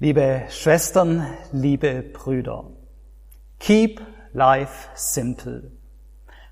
Liebe Schwestern, liebe Brüder, keep life simple.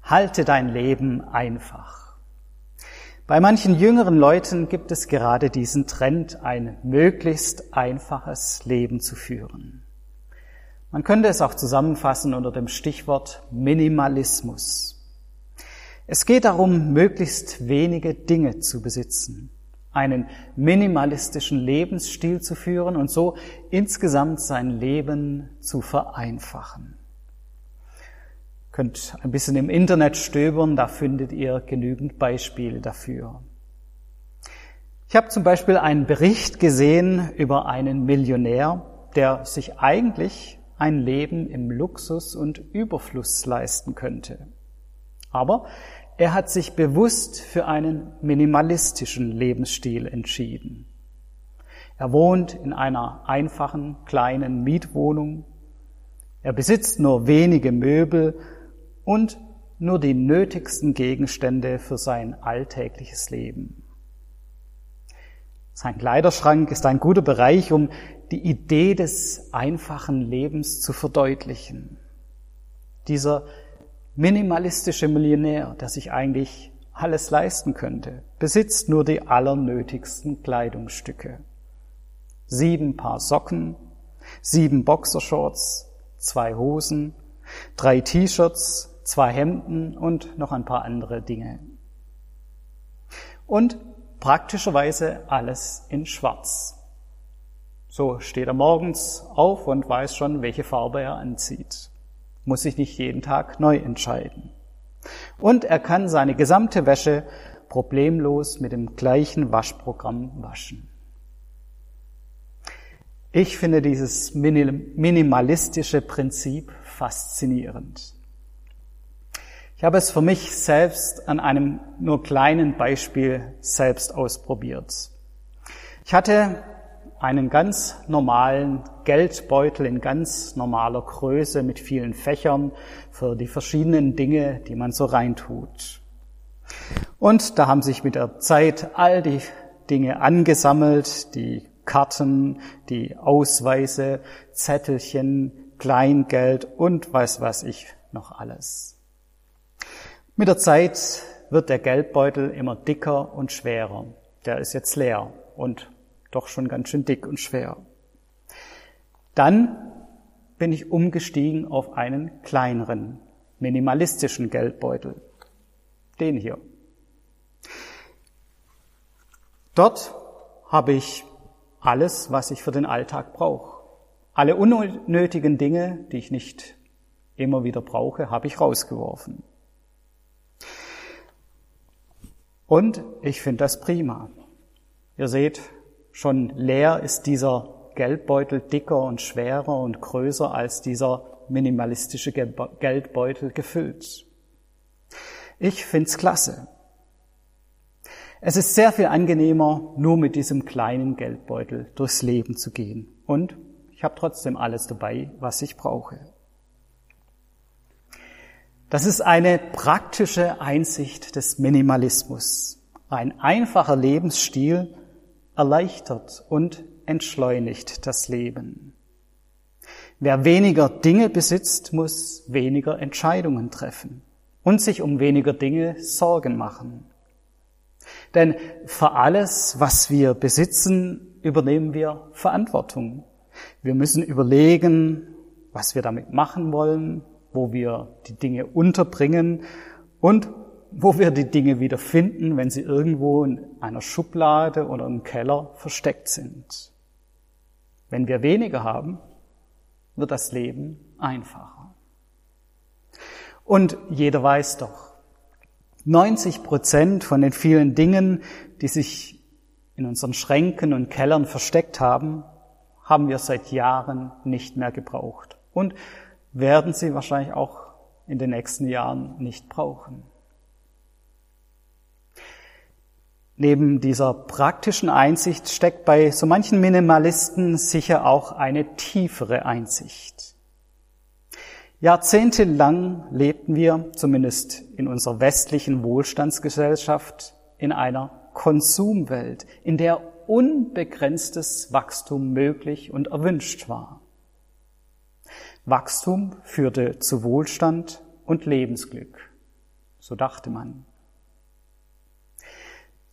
Halte dein Leben einfach. Bei manchen jüngeren Leuten gibt es gerade diesen Trend, ein möglichst einfaches Leben zu führen. Man könnte es auch zusammenfassen unter dem Stichwort Minimalismus. Es geht darum, möglichst wenige Dinge zu besitzen, einen minimalistischen Lebensstil zu führen und so insgesamt sein Leben zu vereinfachen. Ihr könnt ein bisschen im Internet stöbern, da findet ihr genügend Beispiele dafür. Ich habe zum Beispiel einen Bericht gesehen über einen Millionär, der sich eigentlich ein Leben im Luxus und Überfluss leisten könnte. Aber er hat sich bewusst für einen minimalistischen Lebensstil entschieden. Er wohnt in einer einfachen kleinen Mietwohnung. Er besitzt nur wenige Möbel und nur die nötigsten Gegenstände für sein alltägliches Leben. Sein Kleiderschrank ist ein guter Bereich, um die Idee des einfachen Lebens zu verdeutlichen. Dieser minimalistische Millionär, der sich eigentlich alles leisten könnte, besitzt nur die allernötigsten Kleidungsstücke. Sieben Paar Socken, sieben Boxershorts, zwei Hosen, drei T-Shirts, zwei Hemden und noch ein paar andere Dinge. Und praktischerweise alles in Schwarz. So steht er morgens auf und weiß schon, welche Farbe er anzieht muss sich nicht jeden Tag neu entscheiden. Und er kann seine gesamte Wäsche problemlos mit dem gleichen Waschprogramm waschen. Ich finde dieses minimalistische Prinzip faszinierend. Ich habe es für mich selbst an einem nur kleinen Beispiel selbst ausprobiert. Ich hatte einen ganz normalen Geldbeutel in ganz normaler Größe mit vielen Fächern für die verschiedenen Dinge, die man so reintut. Und da haben sich mit der Zeit all die Dinge angesammelt, die Karten, die Ausweise, Zettelchen, Kleingeld und weiß was ich noch alles. Mit der Zeit wird der Geldbeutel immer dicker und schwerer. Der ist jetzt leer und doch schon ganz schön dick und schwer. Dann bin ich umgestiegen auf einen kleineren, minimalistischen Geldbeutel. Den hier. Dort habe ich alles, was ich für den Alltag brauche. Alle unnötigen Dinge, die ich nicht immer wieder brauche, habe ich rausgeworfen. Und ich finde das prima. Ihr seht, Schon leer ist dieser Geldbeutel dicker und schwerer und größer als dieser minimalistische Geldbeutel gefüllt. Ich find's klasse. Es ist sehr viel angenehmer, nur mit diesem kleinen Geldbeutel durchs Leben zu gehen. Und ich habe trotzdem alles dabei, was ich brauche. Das ist eine praktische Einsicht des Minimalismus. Ein einfacher Lebensstil, erleichtert und entschleunigt das Leben. Wer weniger Dinge besitzt, muss weniger Entscheidungen treffen und sich um weniger Dinge Sorgen machen. Denn für alles, was wir besitzen, übernehmen wir Verantwortung. Wir müssen überlegen, was wir damit machen wollen, wo wir die Dinge unterbringen und wo wir die Dinge wieder finden, wenn sie irgendwo in einer Schublade oder im Keller versteckt sind. Wenn wir weniger haben, wird das Leben einfacher. Und jeder weiß doch, 90 Prozent von den vielen Dingen, die sich in unseren Schränken und Kellern versteckt haben, haben wir seit Jahren nicht mehr gebraucht und werden sie wahrscheinlich auch in den nächsten Jahren nicht brauchen. Neben dieser praktischen Einsicht steckt bei so manchen Minimalisten sicher auch eine tiefere Einsicht. Jahrzehntelang lebten wir, zumindest in unserer westlichen Wohlstandsgesellschaft, in einer Konsumwelt, in der unbegrenztes Wachstum möglich und erwünscht war. Wachstum führte zu Wohlstand und Lebensglück. So dachte man.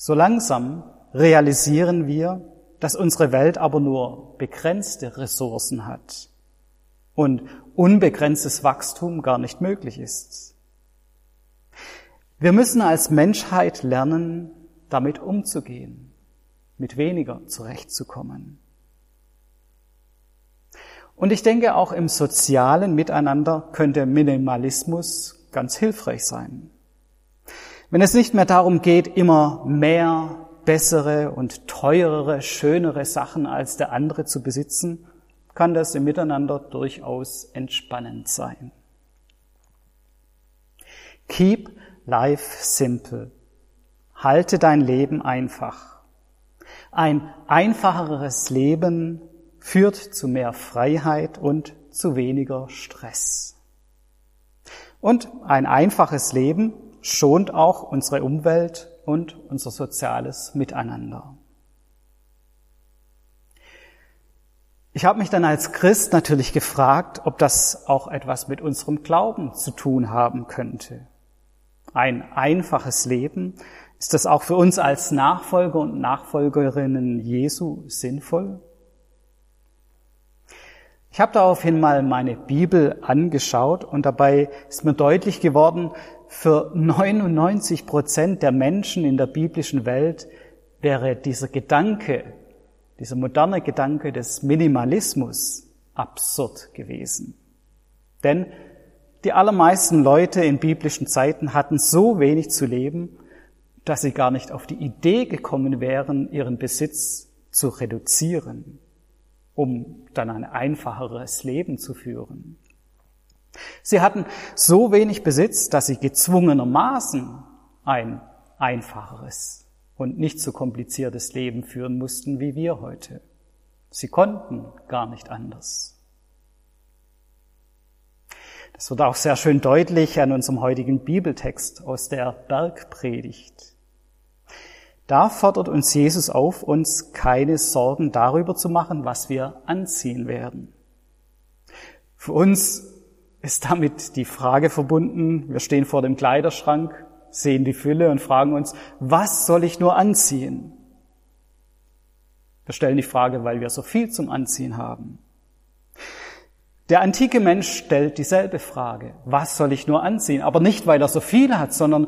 So langsam realisieren wir, dass unsere Welt aber nur begrenzte Ressourcen hat und unbegrenztes Wachstum gar nicht möglich ist. Wir müssen als Menschheit lernen, damit umzugehen, mit weniger zurechtzukommen. Und ich denke, auch im sozialen Miteinander könnte Minimalismus ganz hilfreich sein. Wenn es nicht mehr darum geht, immer mehr, bessere und teurere, schönere Sachen als der andere zu besitzen, kann das im Miteinander durchaus entspannend sein. Keep life simple. Halte dein Leben einfach. Ein einfacheres Leben führt zu mehr Freiheit und zu weniger Stress. Und ein einfaches Leben schont auch unsere Umwelt und unser soziales Miteinander. Ich habe mich dann als Christ natürlich gefragt, ob das auch etwas mit unserem Glauben zu tun haben könnte. Ein einfaches Leben, ist das auch für uns als Nachfolger und Nachfolgerinnen Jesu sinnvoll? Ich habe daraufhin mal meine Bibel angeschaut und dabei ist mir deutlich geworden, für 99 Prozent der Menschen in der biblischen Welt wäre dieser Gedanke, dieser moderne Gedanke des Minimalismus absurd gewesen. Denn die allermeisten Leute in biblischen Zeiten hatten so wenig zu leben, dass sie gar nicht auf die Idee gekommen wären, ihren Besitz zu reduzieren um dann ein einfacheres Leben zu führen. Sie hatten so wenig Besitz, dass sie gezwungenermaßen ein einfacheres und nicht so kompliziertes Leben führen mussten wie wir heute. Sie konnten gar nicht anders. Das wird auch sehr schön deutlich an unserem heutigen Bibeltext aus der Bergpredigt. Da fordert uns Jesus auf, uns keine Sorgen darüber zu machen, was wir anziehen werden. Für uns ist damit die Frage verbunden, wir stehen vor dem Kleiderschrank, sehen die Fülle und fragen uns, was soll ich nur anziehen? Wir stellen die Frage, weil wir so viel zum Anziehen haben. Der antike Mensch stellt dieselbe Frage, was soll ich nur anziehen? Aber nicht, weil er so viel hat, sondern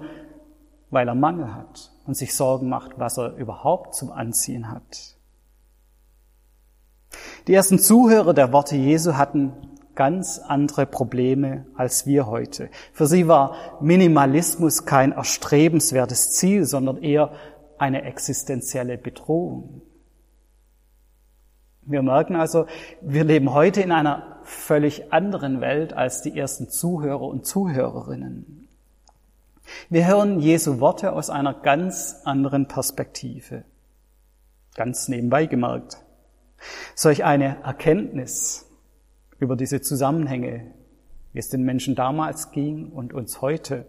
weil er Mangel hat und sich Sorgen macht, was er überhaupt zum Anziehen hat. Die ersten Zuhörer der Worte Jesu hatten ganz andere Probleme als wir heute. Für sie war Minimalismus kein erstrebenswertes Ziel, sondern eher eine existenzielle Bedrohung. Wir merken also, wir leben heute in einer völlig anderen Welt als die ersten Zuhörer und Zuhörerinnen. Wir hören Jesu Worte aus einer ganz anderen Perspektive. Ganz nebenbei gemerkt. Solch eine Erkenntnis über diese Zusammenhänge, wie es den Menschen damals ging und uns heute,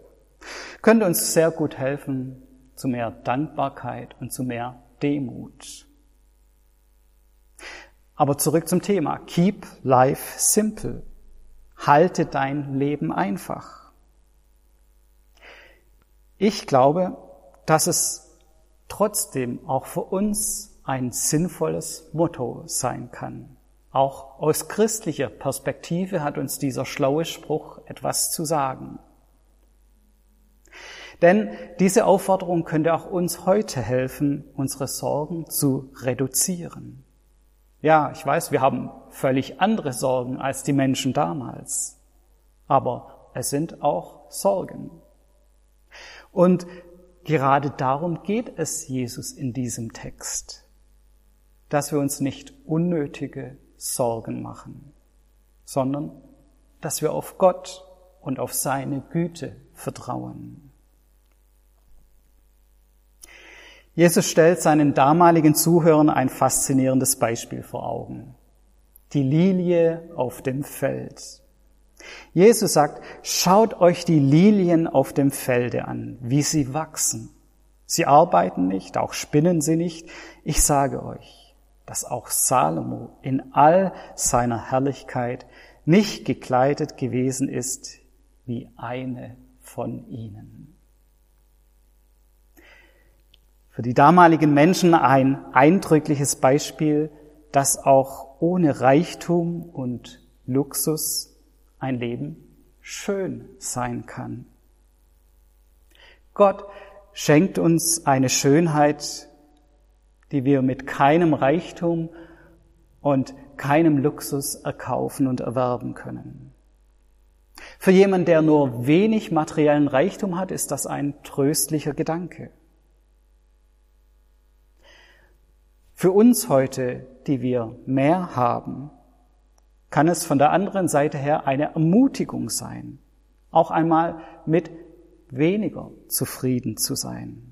könnte uns sehr gut helfen zu mehr Dankbarkeit und zu mehr Demut. Aber zurück zum Thema. Keep life simple. Halte dein Leben einfach. Ich glaube, dass es trotzdem auch für uns ein sinnvolles Motto sein kann. Auch aus christlicher Perspektive hat uns dieser schlaue Spruch etwas zu sagen. Denn diese Aufforderung könnte auch uns heute helfen, unsere Sorgen zu reduzieren. Ja, ich weiß, wir haben völlig andere Sorgen als die Menschen damals. Aber es sind auch Sorgen. Und gerade darum geht es Jesus in diesem Text, dass wir uns nicht unnötige Sorgen machen, sondern dass wir auf Gott und auf seine Güte vertrauen. Jesus stellt seinen damaligen Zuhörern ein faszinierendes Beispiel vor Augen. Die Lilie auf dem Feld. Jesus sagt, schaut euch die Lilien auf dem Felde an, wie sie wachsen. Sie arbeiten nicht, auch spinnen sie nicht. Ich sage euch, dass auch Salomo in all seiner Herrlichkeit nicht gekleidet gewesen ist wie eine von ihnen. Für die damaligen Menschen ein eindrückliches Beispiel, dass auch ohne Reichtum und Luxus ein Leben schön sein kann. Gott schenkt uns eine Schönheit, die wir mit keinem Reichtum und keinem Luxus erkaufen und erwerben können. Für jemanden, der nur wenig materiellen Reichtum hat, ist das ein tröstlicher Gedanke. Für uns heute, die wir mehr haben, kann es von der anderen Seite her eine Ermutigung sein, auch einmal mit weniger zufrieden zu sein.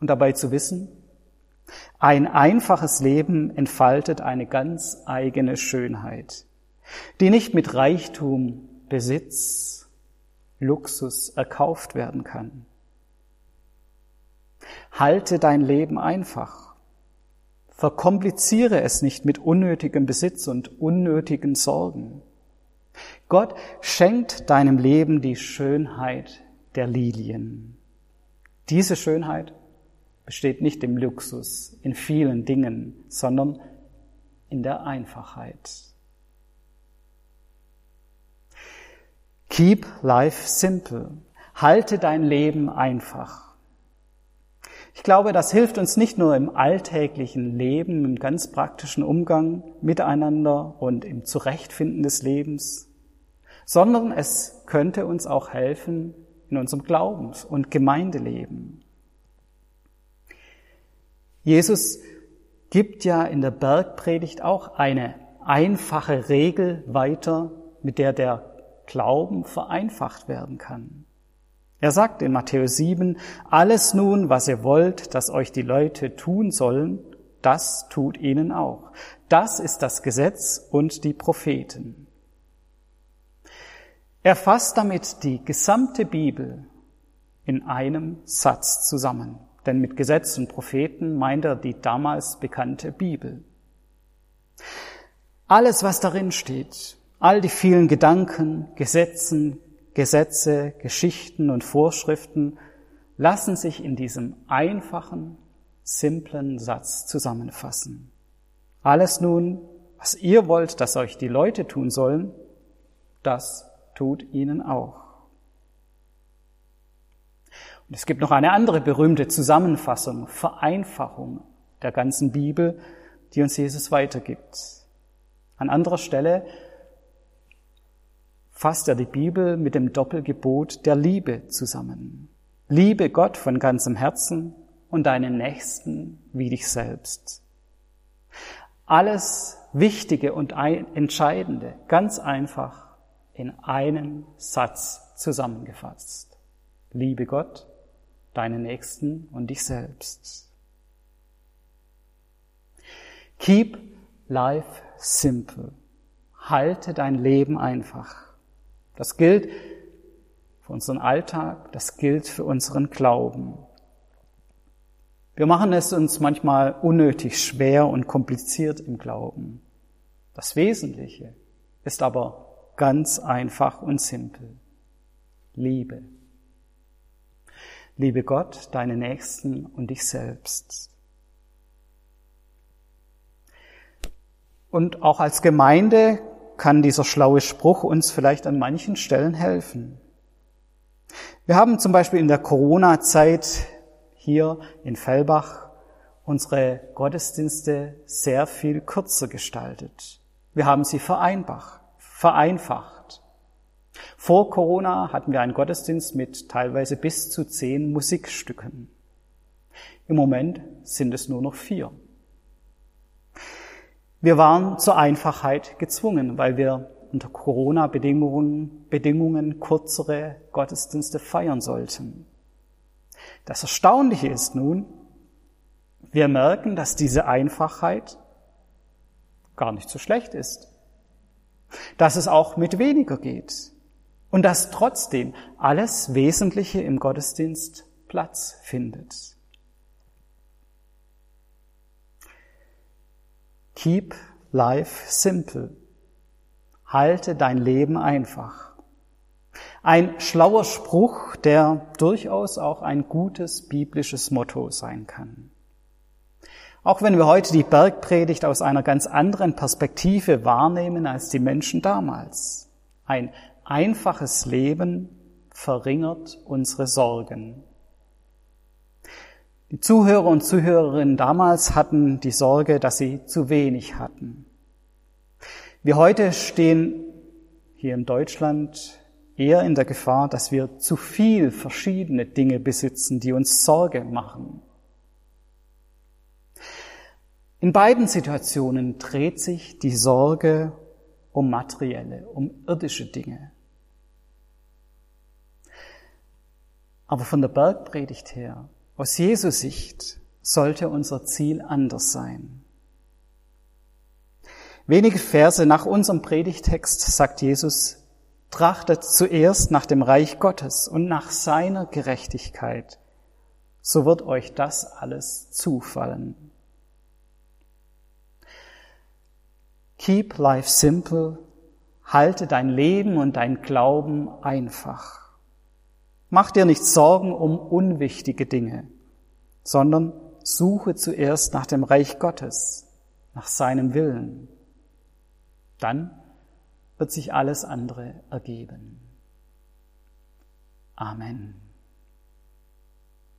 Und dabei zu wissen, ein einfaches Leben entfaltet eine ganz eigene Schönheit, die nicht mit Reichtum, Besitz, Luxus erkauft werden kann. Halte dein Leben einfach. Verkompliziere es nicht mit unnötigem Besitz und unnötigen Sorgen. Gott schenkt deinem Leben die Schönheit der Lilien. Diese Schönheit besteht nicht im Luxus, in vielen Dingen, sondern in der Einfachheit. Keep life simple. Halte dein Leben einfach. Ich glaube, das hilft uns nicht nur im alltäglichen Leben, im ganz praktischen Umgang miteinander und im Zurechtfinden des Lebens, sondern es könnte uns auch helfen in unserem Glaubens- und Gemeindeleben. Jesus gibt ja in der Bergpredigt auch eine einfache Regel weiter, mit der der Glauben vereinfacht werden kann. Er sagt in Matthäus 7, alles nun, was ihr wollt, dass euch die Leute tun sollen, das tut ihnen auch. Das ist das Gesetz und die Propheten. Er fasst damit die gesamte Bibel in einem Satz zusammen. Denn mit Gesetz und Propheten meint er die damals bekannte Bibel. Alles, was darin steht, all die vielen Gedanken, Gesetzen, Gesetze, Geschichten und Vorschriften lassen sich in diesem einfachen, simplen Satz zusammenfassen. Alles nun, was ihr wollt, dass euch die Leute tun sollen, das tut ihnen auch. Und es gibt noch eine andere berühmte Zusammenfassung, Vereinfachung der ganzen Bibel, die uns Jesus weitergibt. An anderer Stelle fasst er die Bibel mit dem Doppelgebot der Liebe zusammen. Liebe Gott von ganzem Herzen und deinen Nächsten wie dich selbst. Alles Wichtige und Entscheidende, ganz einfach in einen Satz zusammengefasst. Liebe Gott, deinen Nächsten und dich selbst. Keep life simple. Halte dein Leben einfach. Das gilt für unseren Alltag, das gilt für unseren Glauben. Wir machen es uns manchmal unnötig schwer und kompliziert im Glauben. Das Wesentliche ist aber Ganz einfach und simpel. Liebe. Liebe Gott, deine Nächsten und dich selbst. Und auch als Gemeinde kann dieser schlaue Spruch uns vielleicht an manchen Stellen helfen. Wir haben zum Beispiel in der Corona-Zeit hier in Fellbach unsere Gottesdienste sehr viel kürzer gestaltet. Wir haben sie vereinfacht. Vor Corona hatten wir einen Gottesdienst mit teilweise bis zu zehn Musikstücken. Im Moment sind es nur noch vier. Wir waren zur Einfachheit gezwungen, weil wir unter Corona-Bedingungen Bedingungen kürzere Gottesdienste feiern sollten. Das Erstaunliche ist nun, wir merken, dass diese Einfachheit gar nicht so schlecht ist dass es auch mit weniger geht und dass trotzdem alles Wesentliche im Gottesdienst Platz findet. Keep life simple. Halte dein Leben einfach. Ein schlauer Spruch, der durchaus auch ein gutes biblisches Motto sein kann. Auch wenn wir heute die Bergpredigt aus einer ganz anderen Perspektive wahrnehmen als die Menschen damals. Ein einfaches Leben verringert unsere Sorgen. Die Zuhörer und Zuhörerinnen damals hatten die Sorge, dass sie zu wenig hatten. Wir heute stehen hier in Deutschland eher in der Gefahr, dass wir zu viel verschiedene Dinge besitzen, die uns Sorge machen. In beiden Situationen dreht sich die Sorge um materielle, um irdische Dinge. Aber von der Bergpredigt her aus Jesu Sicht sollte unser Ziel anders sein. Wenige Verse nach unserem Predigtext sagt Jesus, trachtet zuerst nach dem Reich Gottes und nach seiner Gerechtigkeit, so wird euch das alles zufallen. Keep life simple, halte dein Leben und dein Glauben einfach. Mach dir nicht Sorgen um unwichtige Dinge, sondern suche zuerst nach dem Reich Gottes, nach seinem Willen. Dann wird sich alles andere ergeben. Amen.